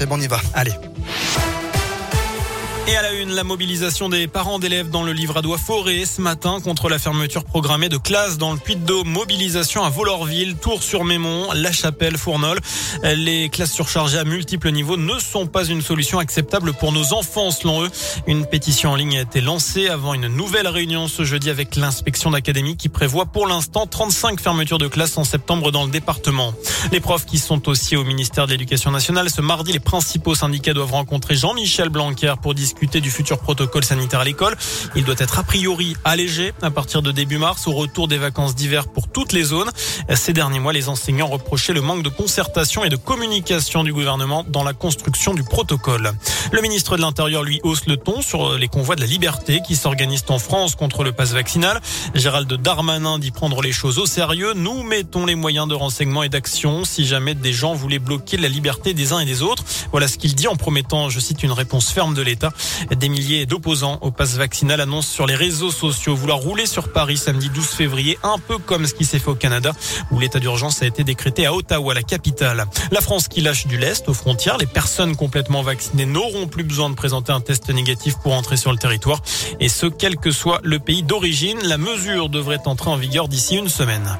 Seb, on y va. Allez. Et à la une, la mobilisation des parents d'élèves dans le livradois forêt ce matin contre la fermeture programmée de classes dans le Puy-de-Dôme. Mobilisation à Volorville, Tours-sur-Mémont, La Chapelle, Fournol. Les classes surchargées à multiples niveaux ne sont pas une solution acceptable pour nos enfants, selon eux. Une pétition en ligne a été lancée avant une nouvelle réunion ce jeudi avec l'inspection d'académie qui prévoit pour l'instant 35 fermetures de classes en septembre dans le département. Les profs qui sont aussi au ministère de l'Éducation nationale, ce mardi, les principaux syndicats doivent rencontrer Jean-Michel Blanquer pour discuter du futur protocole sanitaire à l'école. Il doit être a priori allégé à partir de début mars au retour des vacances d'hiver pour toutes les zones. Ces derniers mois, les enseignants reprochaient le manque de concertation et de communication du gouvernement dans la construction du protocole. Le ministre de l'Intérieur, lui, hausse le ton sur les convois de la liberté qui s'organisent en France contre le pass vaccinal. Gérald Darmanin dit prendre les choses au sérieux. Nous mettons les moyens de renseignement et d'action si jamais des gens voulaient bloquer la liberté des uns et des autres. Voilà ce qu'il dit en promettant, je cite, une réponse ferme de l'État. Des milliers d'opposants au pass vaccinal annoncent sur les réseaux sociaux vouloir rouler sur Paris samedi 12 février, un peu comme ce qui s'est fait au Canada, où l'état d'urgence a été décrété à Ottawa, la capitale. La France qui lâche du lest aux frontières. Les personnes complètement vaccinées n'auront plus besoin de présenter un test négatif pour entrer sur le territoire. Et ce, quel que soit le pays d'origine. La mesure devrait entrer en vigueur d'ici une semaine.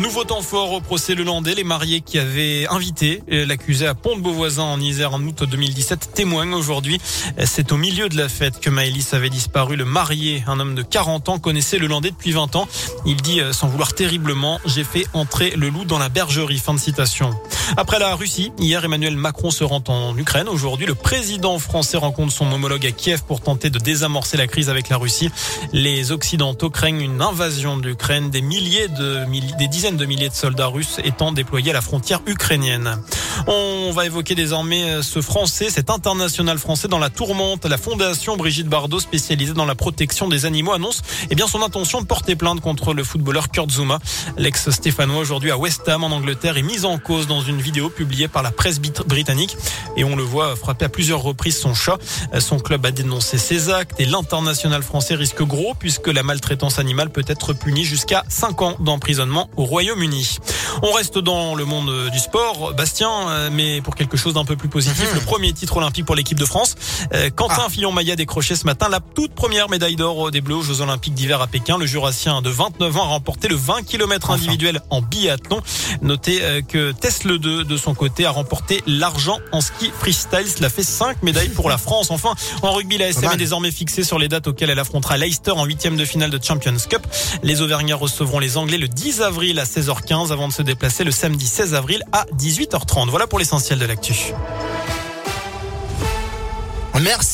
Nouveau temps fort au procès Le Landais. Les mariés qui avaient invité l'accusé à Pont-de-Beauvoisin en Isère en août 2017 témoignent aujourd'hui. C'est au milieu de la fête que Maëlys avait disparu. Le marié, un homme de 40 ans, connaissait Le Landais depuis 20 ans. Il dit euh, sans vouloir terriblement, j'ai fait entrer le loup dans la bergerie. Fin de citation. Après la Russie, hier Emmanuel Macron se rend en Ukraine. Aujourd'hui, le président français rencontre son homologue à Kiev pour tenter de désamorcer la crise avec la Russie. Les Occidentaux craignent une invasion de l'Ukraine. Des milliers de des de milliers de soldats russes étant déployés à la frontière ukrainienne. On va évoquer désormais euh, ce français, cet international français dans la tourmente. La fondation Brigitte Bardot, spécialisée dans la protection des animaux, annonce eh bien, son intention de porter plainte contre le footballeur Kurt Zuma. L'ex-stéphanois aujourd'hui à West Ham en Angleterre est mis en cause dans une vidéo publiée par la presse britannique et on le voit frapper à plusieurs reprises son chat. Son club a dénoncé ces actes et l'international français risque gros puisque la maltraitance animale peut être punie jusqu'à 5 ans d'emprisonnement au Royaume-Uni. On reste dans le monde du sport. Bastien, euh, mais pour quelque chose d'un peu plus positif, mhm. le premier titre olympique pour l'équipe de France. Euh, Quentin ah. Fillon-Maillet a décroché ce matin la toute première médaille d'or des Bleus aux Jeux Olympiques d'hiver à Pékin. Le Jurassien de 29 ans a remporté le 20 km individuel en biathlon. Notez euh, que Tesla 2 de son côté a remporté l'argent en ski freestyle. Cela fait 5 médailles pour la France. Enfin, en rugby, la SM est désormais fixée sur les dates auxquelles elle affrontera Leicester en huitième de finale de Champions Cup. Les Auvergnats recevront les Anglais le 10 avril à 16h15 avant de se déplacer le samedi 16 avril à 18h30. Voilà pour l'essentiel de l'actu. Merci.